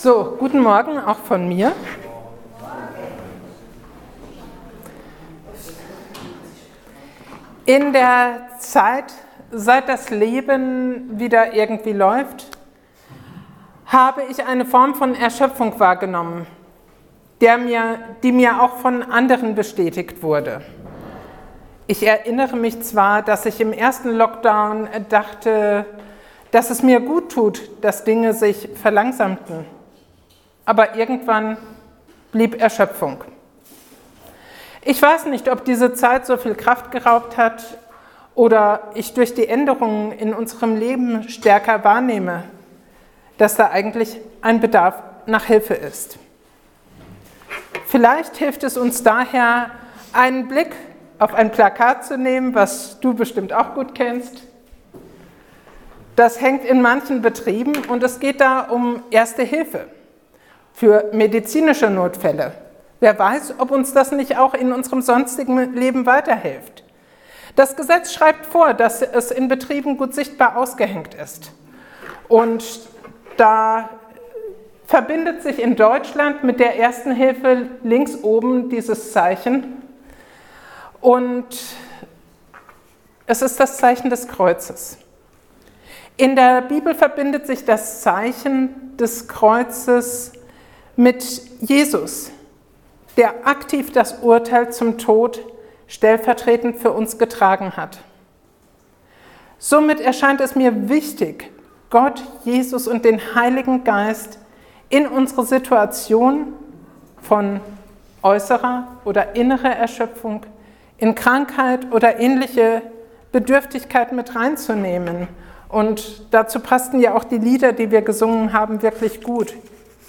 So, guten Morgen auch von mir. In der Zeit, seit das Leben wieder irgendwie läuft, habe ich eine Form von Erschöpfung wahrgenommen, der mir, die mir auch von anderen bestätigt wurde. Ich erinnere mich zwar, dass ich im ersten Lockdown dachte, dass es mir gut tut, dass Dinge sich verlangsamten, aber irgendwann blieb Erschöpfung. Ich weiß nicht, ob diese Zeit so viel Kraft geraubt hat oder ich durch die Änderungen in unserem Leben stärker wahrnehme, dass da eigentlich ein Bedarf nach Hilfe ist. Vielleicht hilft es uns daher, einen Blick auf ein Plakat zu nehmen, was du bestimmt auch gut kennst. Das hängt in manchen Betrieben und es geht da um Erste Hilfe für medizinische Notfälle. Wer weiß, ob uns das nicht auch in unserem sonstigen Leben weiterhilft. Das Gesetz schreibt vor, dass es in Betrieben gut sichtbar ausgehängt ist. Und da verbindet sich in Deutschland mit der ersten Hilfe links oben dieses Zeichen. Und es ist das Zeichen des Kreuzes. In der Bibel verbindet sich das Zeichen des Kreuzes mit Jesus, der aktiv das Urteil zum Tod stellvertretend für uns getragen hat. Somit erscheint es mir wichtig, Gott, Jesus und den Heiligen Geist in unsere Situation von äußerer oder innerer Erschöpfung, in Krankheit oder ähnliche Bedürftigkeit mit reinzunehmen. Und dazu passten ja auch die Lieder, die wir gesungen haben, wirklich gut.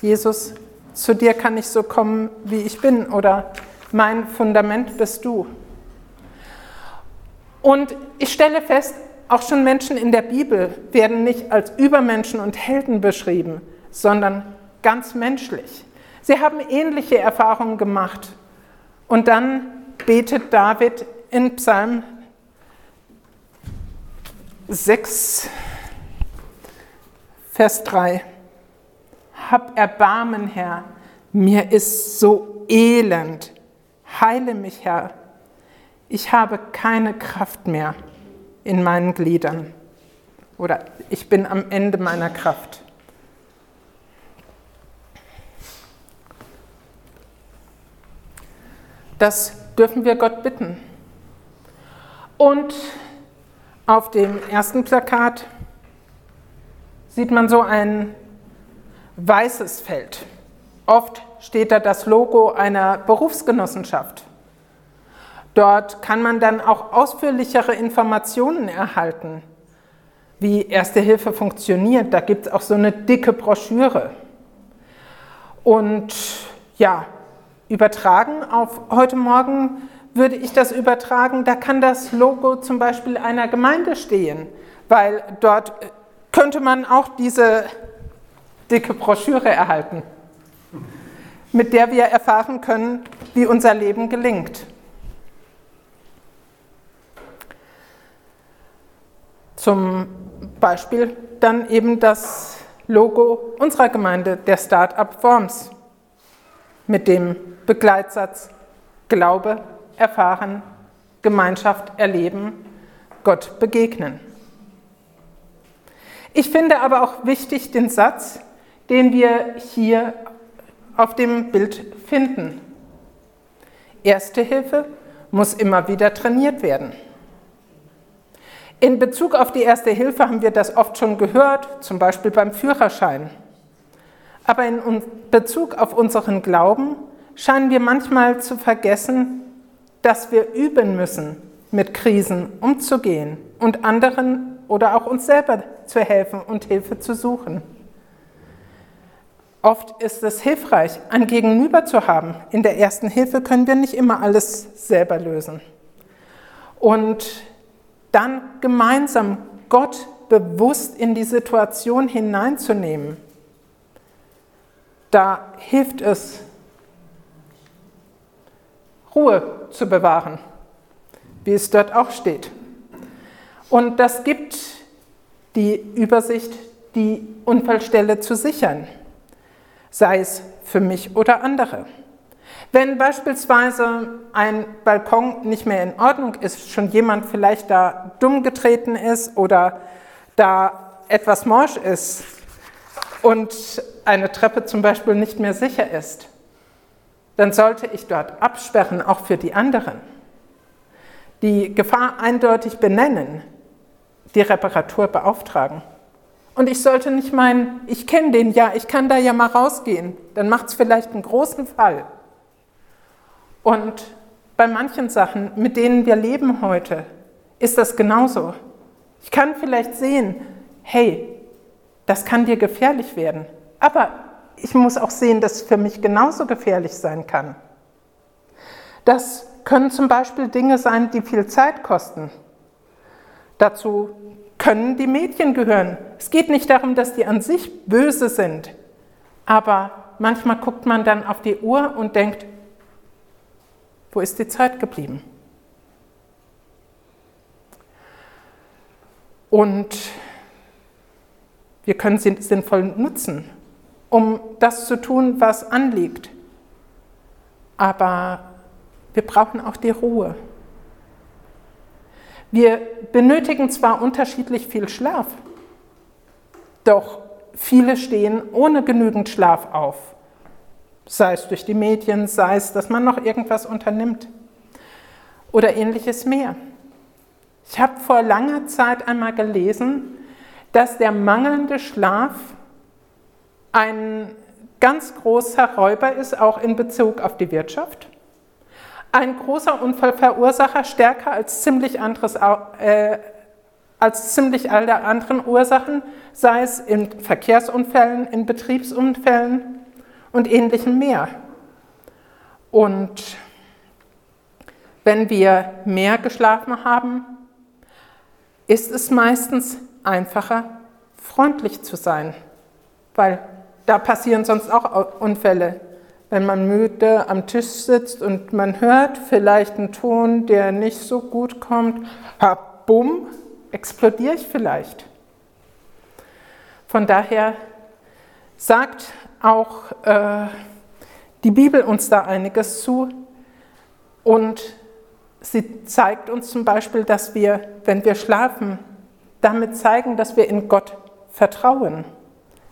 Jesus, zu dir kann ich so kommen, wie ich bin oder mein Fundament bist du. Und ich stelle fest, auch schon Menschen in der Bibel werden nicht als Übermenschen und Helden beschrieben, sondern ganz menschlich. Sie haben ähnliche Erfahrungen gemacht. Und dann betet David in Psalm 6, Vers 3. Hab Erbarmen, Herr, mir ist so elend. Heile mich, Herr. Ich habe keine Kraft mehr in meinen Gliedern. Oder ich bin am Ende meiner Kraft. Das dürfen wir Gott bitten. Und auf dem ersten Plakat sieht man so ein weißes Feld. Oft steht da das Logo einer Berufsgenossenschaft. Dort kann man dann auch ausführlichere Informationen erhalten, wie Erste Hilfe funktioniert. Da gibt es auch so eine dicke Broschüre. Und ja, übertragen auf heute Morgen würde ich das übertragen, da kann das Logo zum Beispiel einer Gemeinde stehen, weil dort könnte man auch diese dicke Broschüre erhalten, mit der wir erfahren können, wie unser Leben gelingt. Zum Beispiel dann eben das Logo unserer Gemeinde, der Start-up Forms, mit dem Begleitsatz Glaube, erfahren, Gemeinschaft erleben, Gott begegnen. Ich finde aber auch wichtig den Satz, den wir hier auf dem Bild finden. Erste Hilfe muss immer wieder trainiert werden. In Bezug auf die Erste Hilfe haben wir das oft schon gehört, zum Beispiel beim Führerschein. Aber in Bezug auf unseren Glauben scheinen wir manchmal zu vergessen, dass wir üben müssen, mit Krisen umzugehen und anderen oder auch uns selber zu helfen und Hilfe zu suchen. Oft ist es hilfreich, ein Gegenüber zu haben. In der ersten Hilfe können wir nicht immer alles selber lösen. Und dann gemeinsam Gott bewusst in die Situation hineinzunehmen, da hilft es, Ruhe zu bewahren, wie es dort auch steht. Und das gibt die Übersicht, die Unfallstelle zu sichern. Sei es für mich oder andere. Wenn beispielsweise ein Balkon nicht mehr in Ordnung ist, schon jemand vielleicht da dumm getreten ist oder da etwas morsch ist und eine Treppe zum Beispiel nicht mehr sicher ist, dann sollte ich dort absperren, auch für die anderen. Die Gefahr eindeutig benennen, die Reparatur beauftragen. Und ich sollte nicht meinen, ich kenne den ja, ich kann da ja mal rausgehen. Dann macht es vielleicht einen großen Fall. Und bei manchen Sachen, mit denen wir leben heute, ist das genauso. Ich kann vielleicht sehen, hey, das kann dir gefährlich werden. Aber ich muss auch sehen, dass es für mich genauso gefährlich sein kann. Das können zum Beispiel Dinge sein, die viel Zeit kosten. Dazu können die Mädchen gehören. Es geht nicht darum, dass die an sich böse sind, aber manchmal guckt man dann auf die Uhr und denkt, wo ist die Zeit geblieben? Und wir können sie sinnvoll nutzen, um das zu tun, was anliegt. Aber wir brauchen auch die Ruhe. Wir benötigen zwar unterschiedlich viel Schlaf, doch viele stehen ohne genügend Schlaf auf, sei es durch die Medien, sei es, dass man noch irgendwas unternimmt oder ähnliches mehr. Ich habe vor langer Zeit einmal gelesen, dass der mangelnde Schlaf ein ganz großer Räuber ist, auch in Bezug auf die Wirtschaft ein großer Unfallverursacher, stärker als ziemlich, anderes, äh, als ziemlich alle anderen Ursachen, sei es in Verkehrsunfällen, in Betriebsunfällen und ähnlichem mehr. Und wenn wir mehr geschlafen haben, ist es meistens einfacher, freundlich zu sein, weil da passieren sonst auch Unfälle wenn man müde am Tisch sitzt und man hört vielleicht einen Ton, der nicht so gut kommt, bumm, explodiere ich vielleicht. Von daher sagt auch äh, die Bibel uns da einiges zu und sie zeigt uns zum Beispiel, dass wir, wenn wir schlafen, damit zeigen, dass wir in Gott vertrauen,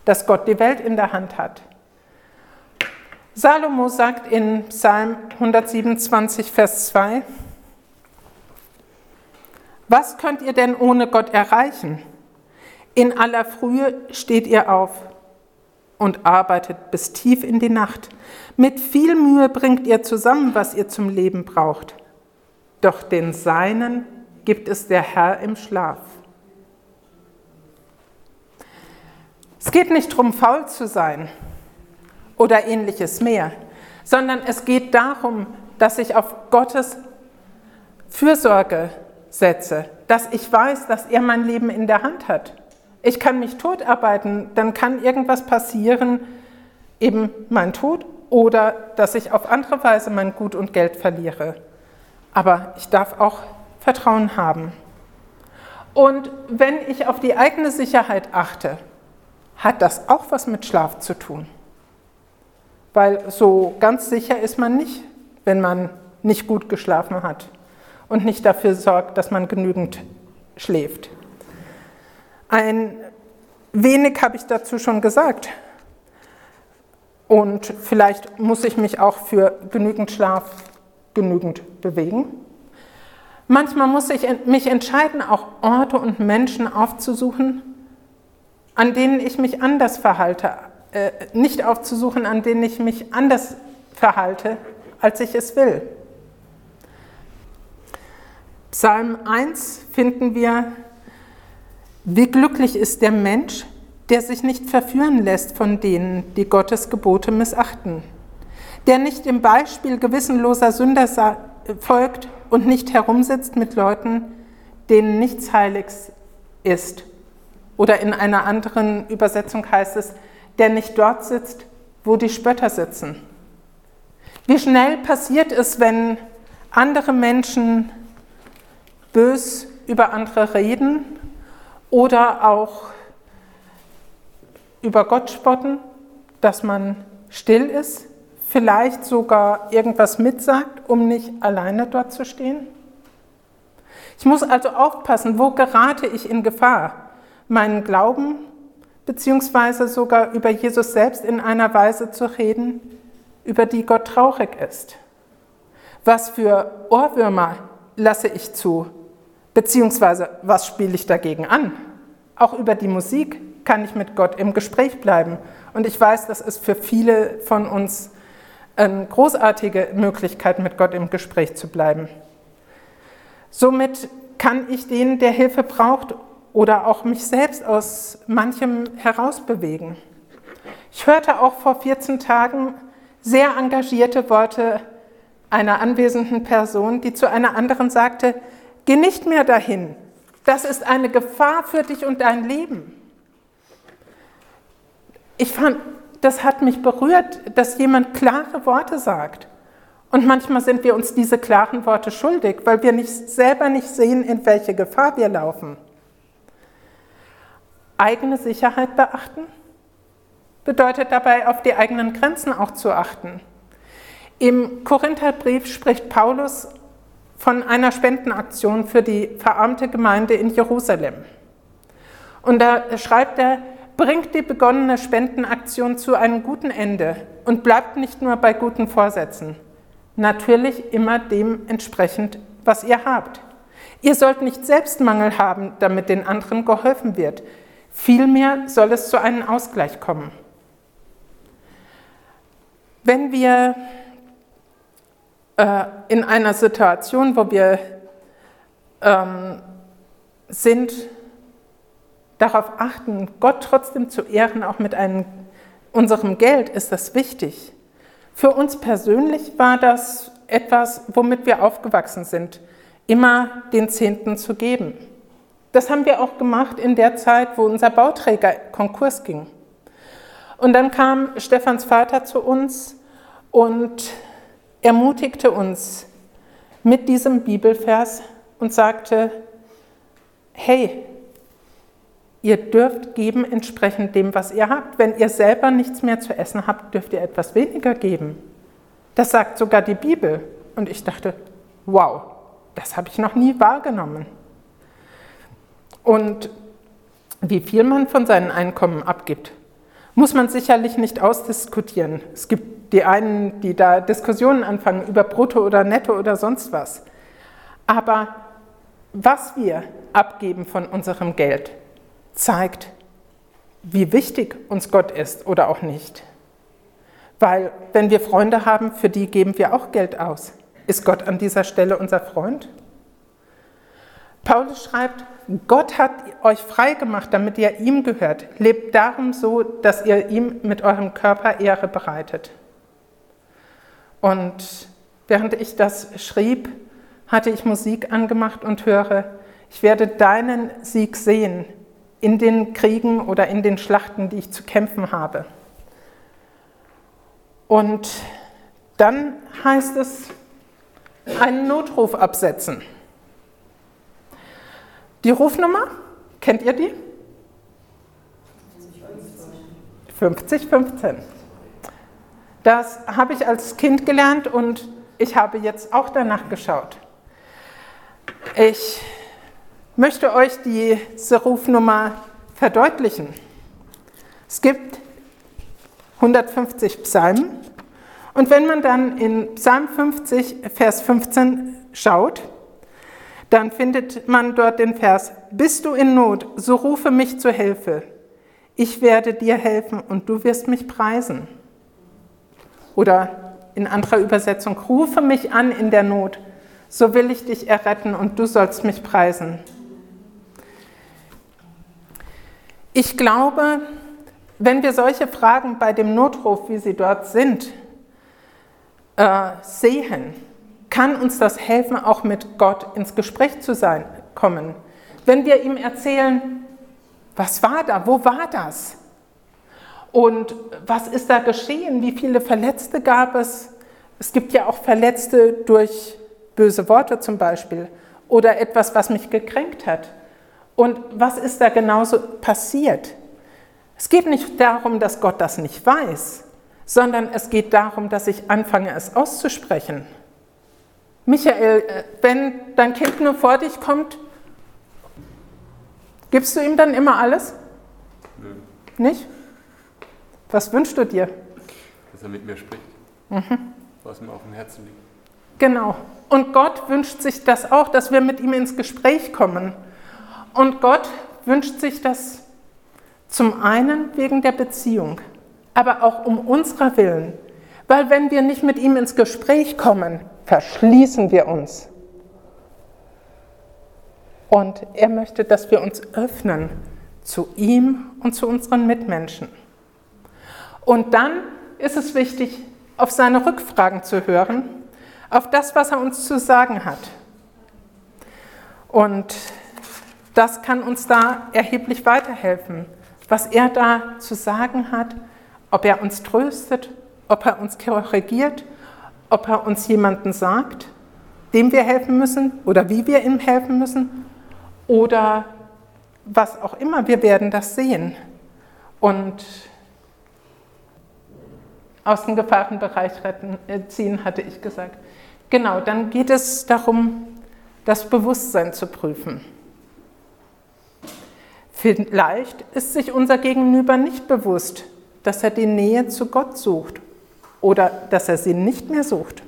dass Gott die Welt in der Hand hat Salomo sagt in Psalm 127, Vers 2, was könnt ihr denn ohne Gott erreichen? In aller Frühe steht ihr auf und arbeitet bis tief in die Nacht. Mit viel Mühe bringt ihr zusammen, was ihr zum Leben braucht. Doch den Seinen gibt es der Herr im Schlaf. Es geht nicht darum, faul zu sein oder ähnliches mehr, sondern es geht darum, dass ich auf Gottes Fürsorge setze, dass ich weiß, dass er mein Leben in der Hand hat. Ich kann mich totarbeiten, dann kann irgendwas passieren, eben mein Tod oder dass ich auf andere Weise mein Gut und Geld verliere. Aber ich darf auch Vertrauen haben. Und wenn ich auf die eigene Sicherheit achte, hat das auch was mit Schlaf zu tun weil so ganz sicher ist man nicht, wenn man nicht gut geschlafen hat und nicht dafür sorgt, dass man genügend schläft. Ein wenig habe ich dazu schon gesagt. Und vielleicht muss ich mich auch für genügend Schlaf genügend bewegen. Manchmal muss ich mich entscheiden, auch Orte und Menschen aufzusuchen, an denen ich mich anders verhalte äh, nicht aufzusuchen, an denen ich mich anders verhalte, als ich es will. Psalm 1 finden wir, wie glücklich ist der Mensch, der sich nicht verführen lässt von denen, die Gottes Gebote missachten, der nicht dem Beispiel gewissenloser Sünder folgt und nicht herumsitzt mit Leuten, denen nichts Heiliges ist. Oder in einer anderen Übersetzung heißt es, der nicht dort sitzt, wo die Spötter sitzen. Wie schnell passiert es, wenn andere Menschen bös über andere reden oder auch über Gott spotten, dass man still ist, vielleicht sogar irgendwas mitsagt, um nicht alleine dort zu stehen? Ich muss also aufpassen, wo gerate ich in Gefahr, meinen Glauben beziehungsweise sogar über Jesus selbst in einer Weise zu reden, über die Gott traurig ist. Was für Ohrwürmer lasse ich zu, beziehungsweise was spiele ich dagegen an? Auch über die Musik kann ich mit Gott im Gespräch bleiben. Und ich weiß, das ist für viele von uns eine großartige Möglichkeit, mit Gott im Gespräch zu bleiben. Somit kann ich den, der Hilfe braucht, oder auch mich selbst aus manchem herausbewegen. Ich hörte auch vor 14 Tagen sehr engagierte Worte einer anwesenden Person, die zu einer anderen sagte, geh nicht mehr dahin, das ist eine Gefahr für dich und dein Leben. Ich fand, das hat mich berührt, dass jemand klare Worte sagt. Und manchmal sind wir uns diese klaren Worte schuldig, weil wir nicht, selber nicht sehen, in welche Gefahr wir laufen. Eigene Sicherheit beachten bedeutet dabei, auf die eigenen Grenzen auch zu achten. Im Korintherbrief spricht Paulus von einer Spendenaktion für die verarmte Gemeinde in Jerusalem. Und da schreibt er, bringt die begonnene Spendenaktion zu einem guten Ende und bleibt nicht nur bei guten Vorsätzen. Natürlich immer dementsprechend, was ihr habt. Ihr sollt nicht Selbstmangel haben, damit den anderen geholfen wird. Vielmehr soll es zu einem Ausgleich kommen. Wenn wir äh, in einer Situation, wo wir ähm, sind, darauf achten, Gott trotzdem zu ehren, auch mit einem, unserem Geld, ist das wichtig. Für uns persönlich war das etwas, womit wir aufgewachsen sind, immer den Zehnten zu geben. Das haben wir auch gemacht in der Zeit, wo unser Bauträger Konkurs ging. Und dann kam Stefans Vater zu uns und ermutigte uns mit diesem Bibelvers und sagte, hey, ihr dürft geben entsprechend dem, was ihr habt. Wenn ihr selber nichts mehr zu essen habt, dürft ihr etwas weniger geben. Das sagt sogar die Bibel. Und ich dachte, wow, das habe ich noch nie wahrgenommen. Und wie viel man von seinen Einkommen abgibt, muss man sicherlich nicht ausdiskutieren. Es gibt die einen, die da Diskussionen anfangen über Brutto oder Netto oder sonst was. Aber was wir abgeben von unserem Geld, zeigt, wie wichtig uns Gott ist oder auch nicht. Weil wenn wir Freunde haben, für die geben wir auch Geld aus. Ist Gott an dieser Stelle unser Freund? Paulus schreibt, Gott hat euch frei gemacht, damit ihr ihm gehört. Lebt darum so, dass ihr ihm mit eurem Körper Ehre bereitet. Und während ich das schrieb, hatte ich Musik angemacht und höre, ich werde deinen Sieg sehen in den Kriegen oder in den Schlachten, die ich zu kämpfen habe. Und dann heißt es, einen Notruf absetzen. Die Rufnummer, kennt ihr die? 5015. Das habe ich als Kind gelernt und ich habe jetzt auch danach geschaut. Ich möchte euch diese Rufnummer verdeutlichen. Es gibt 150 Psalmen und wenn man dann in Psalm 50, Vers 15 schaut, dann findet man dort den Vers, bist du in Not, so rufe mich zur Hilfe. Ich werde dir helfen und du wirst mich preisen. Oder in anderer Übersetzung, rufe mich an in der Not, so will ich dich erretten und du sollst mich preisen. Ich glaube, wenn wir solche Fragen bei dem Notruf, wie sie dort sind, äh, sehen, kann uns das helfen, auch mit Gott ins Gespräch zu sein, kommen. Wenn wir ihm erzählen, was war da, wo war das? Und was ist da geschehen? Wie viele Verletzte gab es? Es gibt ja auch Verletzte durch böse Worte zum Beispiel oder etwas, was mich gekränkt hat. Und was ist da genauso passiert? Es geht nicht darum, dass Gott das nicht weiß, sondern es geht darum, dass ich anfange, es auszusprechen. Michael, wenn dein Kind nur vor dich kommt, gibst du ihm dann immer alles? Nö. Nicht? Was wünschst du dir? Dass er mit mir spricht, mhm. was mir auf dem Herzen liegt. Genau. Und Gott wünscht sich das auch, dass wir mit ihm ins Gespräch kommen. Und Gott wünscht sich das zum einen wegen der Beziehung, aber auch um unserer Willen. Weil wenn wir nicht mit ihm ins Gespräch kommen, verschließen wir uns. Und er möchte, dass wir uns öffnen zu ihm und zu unseren Mitmenschen. Und dann ist es wichtig, auf seine Rückfragen zu hören, auf das, was er uns zu sagen hat. Und das kann uns da erheblich weiterhelfen, was er da zu sagen hat, ob er uns tröstet, ob er uns korrigiert, ob er uns jemanden sagt, dem wir helfen müssen oder wie wir ihm helfen müssen oder was auch immer. Wir werden das sehen. Und aus dem Gefahrenbereich retten, äh, ziehen, hatte ich gesagt. Genau, dann geht es darum, das Bewusstsein zu prüfen. Vielleicht ist sich unser Gegenüber nicht bewusst, dass er die Nähe zu Gott sucht oder dass er sie nicht mehr sucht.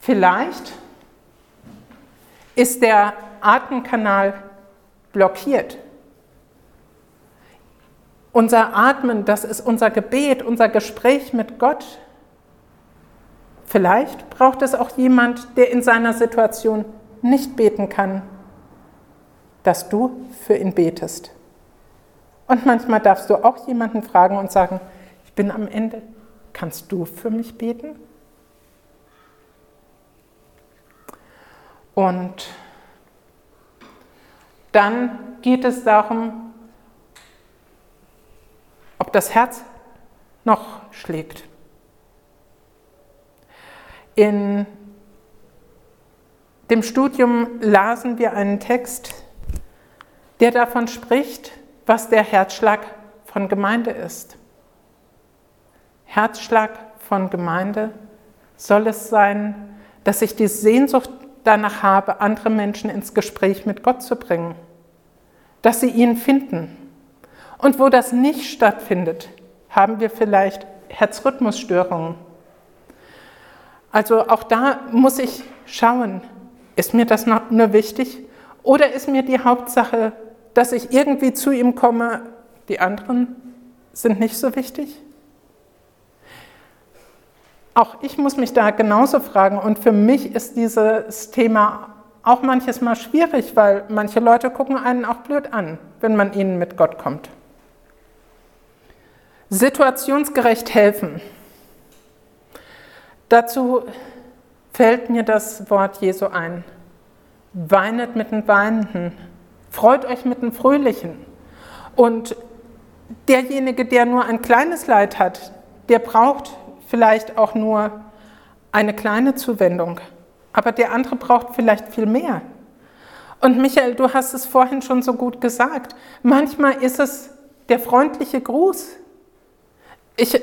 Vielleicht ist der Atemkanal blockiert. Unser Atmen, das ist unser Gebet, unser Gespräch mit Gott. Vielleicht braucht es auch jemand, der in seiner Situation nicht beten kann, dass du für ihn betest. Und manchmal darfst du auch jemanden fragen und sagen, bin am Ende, kannst du für mich beten? Und dann geht es darum, ob das Herz noch schlägt. In dem Studium lasen wir einen Text, der davon spricht, was der Herzschlag von Gemeinde ist. Herzschlag von Gemeinde soll es sein, dass ich die Sehnsucht danach habe, andere Menschen ins Gespräch mit Gott zu bringen, dass sie ihn finden. Und wo das nicht stattfindet, haben wir vielleicht Herzrhythmusstörungen also auch da muss ich schauen, ist mir das nur wichtig oder ist mir die Hauptsache, dass ich irgendwie zu ihm komme, die anderen sind nicht so wichtig? Auch ich muss mich da genauso fragen und für mich ist dieses Thema auch manches Mal schwierig, weil manche Leute gucken einen auch blöd an, wenn man ihnen mit Gott kommt. Situationsgerecht helfen. Dazu fällt mir das Wort Jesu ein. Weinet mit den Weinenden, freut euch mit den Fröhlichen. Und derjenige, der nur ein kleines Leid hat, der braucht vielleicht auch nur eine kleine Zuwendung. Aber der andere braucht vielleicht viel mehr. Und Michael, du hast es vorhin schon so gut gesagt. Manchmal ist es der freundliche Gruß. Ich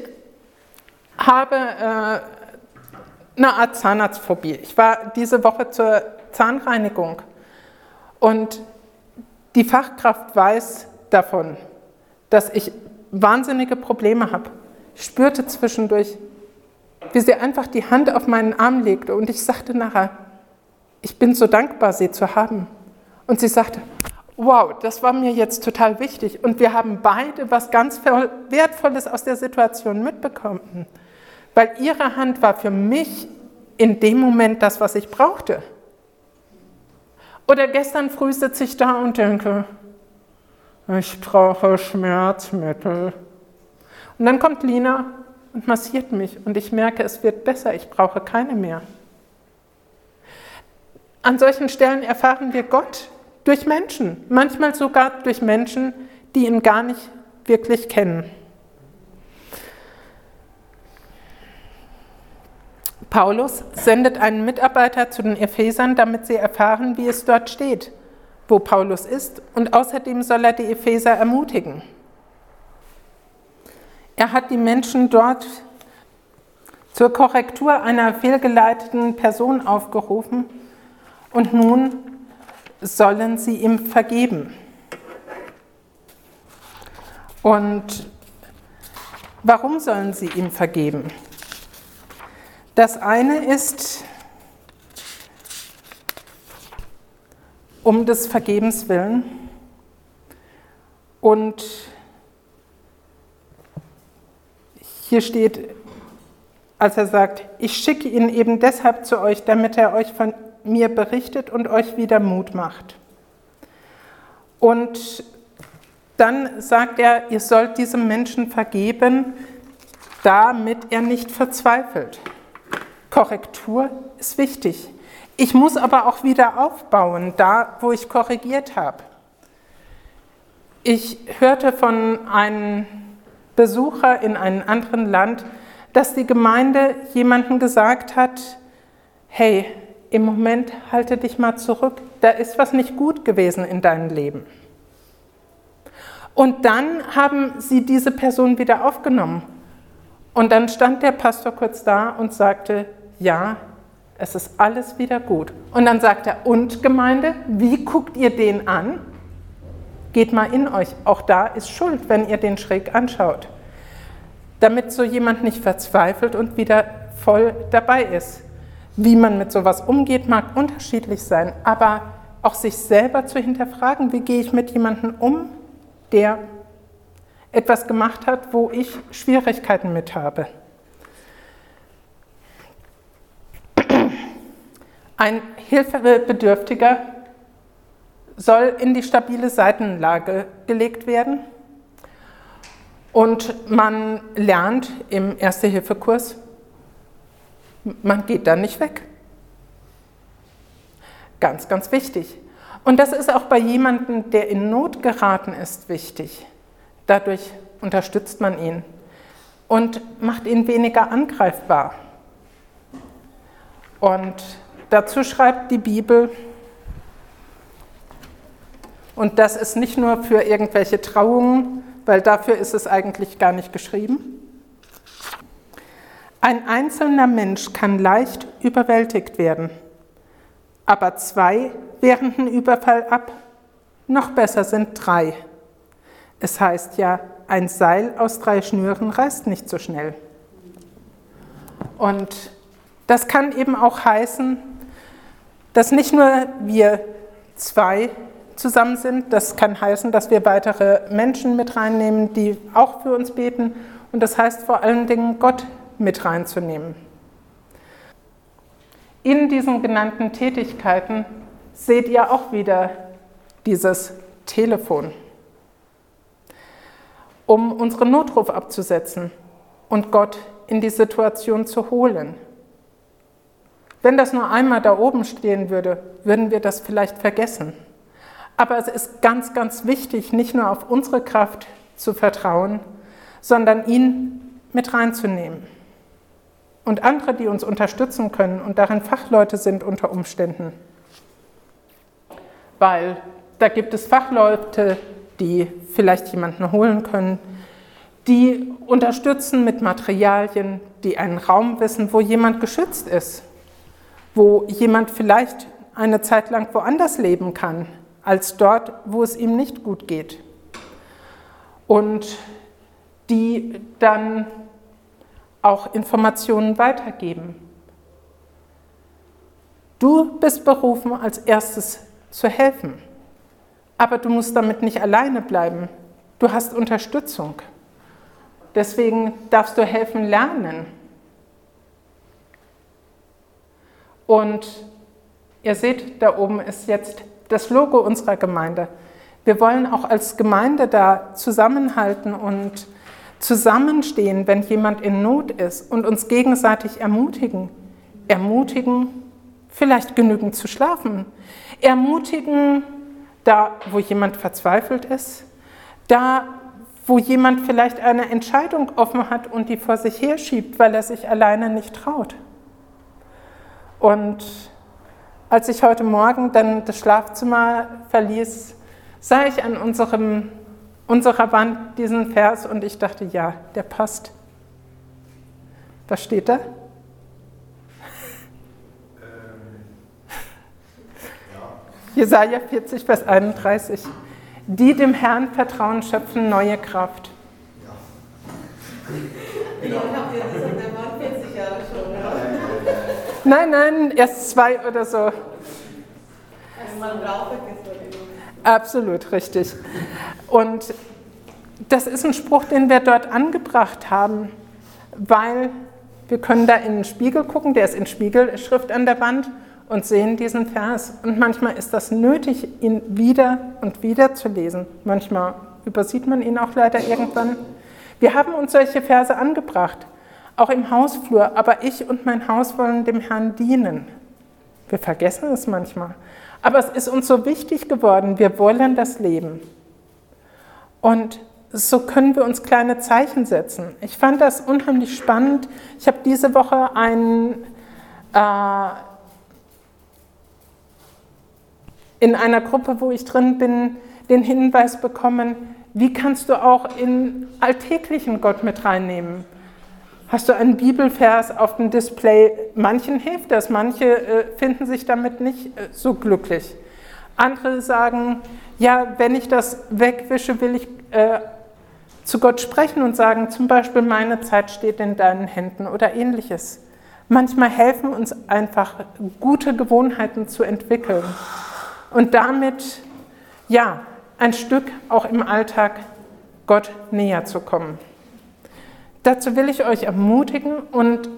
habe äh, eine Art Zahnarztphobie. Ich war diese Woche zur Zahnreinigung und die Fachkraft weiß davon, dass ich wahnsinnige Probleme habe. Spürte zwischendurch, wie sie einfach die Hand auf meinen Arm legte und ich sagte nachher, ich bin so dankbar, sie zu haben. Und sie sagte, wow, das war mir jetzt total wichtig und wir haben beide was ganz Wertvolles aus der Situation mitbekommen weil ihre Hand war für mich in dem Moment das, was ich brauchte. Oder gestern früh sitze ich da und denke, ich brauche Schmerzmittel. Und dann kommt Lina und massiert mich und ich merke, es wird besser, ich brauche keine mehr. An solchen Stellen erfahren wir Gott durch Menschen, manchmal sogar durch Menschen, die ihn gar nicht wirklich kennen. Paulus sendet einen Mitarbeiter zu den Ephesern, damit sie erfahren, wie es dort steht. wo Paulus ist, und außerdem soll er die Epheser ermutigen. Er hat die Menschen dort zur Korrektur einer fehlgeleiteten Person aufgerufen und nun sollen sie ihm vergeben. Und warum sollen sie ihm vergeben? Das eine ist um des Vergebens willen und hier steht, als er sagt, ich schicke ihn eben deshalb zu euch, damit er euch von mir berichtet und euch wieder Mut macht. Und dann sagt er, ihr sollt diesem Menschen vergeben, damit er nicht verzweifelt. Korrektur ist wichtig. Ich muss aber auch wieder aufbauen, da wo ich korrigiert habe. Ich hörte von einem Besucher in einem anderen Land, dass die Gemeinde jemandem gesagt hat, hey, im Moment halte dich mal zurück, da ist was nicht gut gewesen in deinem Leben. Und dann haben sie diese Person wieder aufgenommen. Und dann stand der Pastor kurz da und sagte, ja, es ist alles wieder gut. Und dann sagt er, und Gemeinde, wie guckt ihr den an? Geht mal in euch. Auch da ist Schuld, wenn ihr den schräg anschaut. Damit so jemand nicht verzweifelt und wieder voll dabei ist. Wie man mit sowas umgeht, mag unterschiedlich sein, aber auch sich selber zu hinterfragen, wie gehe ich mit jemandem um, der etwas gemacht hat, wo ich Schwierigkeiten mit habe. Ein Hilfebedürftiger soll in die stabile Seitenlage gelegt werden und man lernt im Erste-Hilfe-Kurs, man geht da nicht weg. Ganz, ganz wichtig. Und das ist auch bei jemandem, der in Not geraten ist, wichtig. Dadurch unterstützt man ihn und macht ihn weniger angreifbar. Und dazu schreibt die Bibel, und das ist nicht nur für irgendwelche Trauungen, weil dafür ist es eigentlich gar nicht geschrieben. Ein einzelner Mensch kann leicht überwältigt werden, aber zwei wehren den Überfall ab. Noch besser sind drei. Es heißt ja, ein Seil aus drei Schnüren reißt nicht so schnell. Und das kann eben auch heißen, dass nicht nur wir zwei zusammen sind, das kann heißen, dass wir weitere Menschen mit reinnehmen, die auch für uns beten. Und das heißt vor allen Dingen, Gott mit reinzunehmen. In diesen genannten Tätigkeiten seht ihr auch wieder dieses Telefon, um unseren Notruf abzusetzen und Gott in die Situation zu holen. Wenn das nur einmal da oben stehen würde, würden wir das vielleicht vergessen. Aber es ist ganz, ganz wichtig, nicht nur auf unsere Kraft zu vertrauen, sondern ihn mit reinzunehmen. Und andere, die uns unterstützen können und darin Fachleute sind unter Umständen. Weil da gibt es Fachleute, die vielleicht jemanden holen können, die unterstützen mit Materialien, die einen Raum wissen, wo jemand geschützt ist, wo jemand vielleicht eine Zeit lang woanders leben kann, als dort, wo es ihm nicht gut geht. Und die dann auch Informationen weitergeben. Du bist berufen, als erstes zu helfen. Aber du musst damit nicht alleine bleiben. Du hast Unterstützung. Deswegen darfst du helfen lernen. Und ihr seht, da oben ist jetzt das Logo unserer Gemeinde. Wir wollen auch als Gemeinde da zusammenhalten und zusammenstehen, wenn jemand in Not ist und uns gegenseitig ermutigen. Ermutigen, vielleicht genügend zu schlafen. Ermutigen, da wo jemand verzweifelt ist. Da wo jemand vielleicht eine Entscheidung offen hat und die vor sich herschiebt, weil er sich alleine nicht traut. Und als ich heute Morgen dann das Schlafzimmer verließ, sah ich an unserem, unserer Wand diesen Vers und ich dachte, ja, der passt. Was steht da? Jesaja 40, Vers 31. Die dem Herrn vertrauen, schöpfen neue Kraft. Genau. Habt ihr gesagt, der war 40 Jahre schon, ja? Nein, nein, erst zwei oder so. Also man Absolut, richtig. Und das ist ein Spruch, den wir dort angebracht haben, weil wir können da in den Spiegel gucken, der ist in Spiegelschrift an der Wand und sehen diesen Vers. Und manchmal ist das nötig, ihn wieder und wieder zu lesen. Manchmal übersieht man ihn auch leider irgendwann. Wir haben uns solche Verse angebracht, auch im Hausflur. Aber ich und mein Haus wollen dem Herrn dienen. Wir vergessen es manchmal. Aber es ist uns so wichtig geworden, wir wollen das Leben. Und so können wir uns kleine Zeichen setzen. Ich fand das unheimlich spannend. Ich habe diese Woche einen äh, in einer Gruppe, wo ich drin bin, den Hinweis bekommen, wie kannst du auch in alltäglichen Gott mit reinnehmen? Hast du einen Bibelvers auf dem Display? Manchen hilft das, manche äh, finden sich damit nicht äh, so glücklich. Andere sagen, ja, wenn ich das wegwische, will ich äh, zu Gott sprechen und sagen, zum Beispiel, meine Zeit steht in deinen Händen oder ähnliches. Manchmal helfen uns einfach gute Gewohnheiten zu entwickeln und damit, ja, ein Stück auch im Alltag Gott näher zu kommen. Dazu will ich euch ermutigen und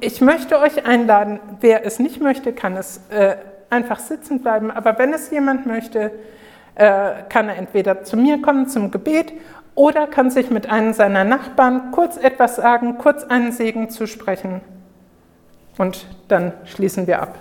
ich möchte euch einladen, wer es nicht möchte, kann es äh, einfach sitzen bleiben, aber wenn es jemand möchte, äh, kann er entweder zu mir kommen zum Gebet oder kann sich mit einem seiner Nachbarn kurz etwas sagen, kurz einen Segen zusprechen und dann schließen wir ab.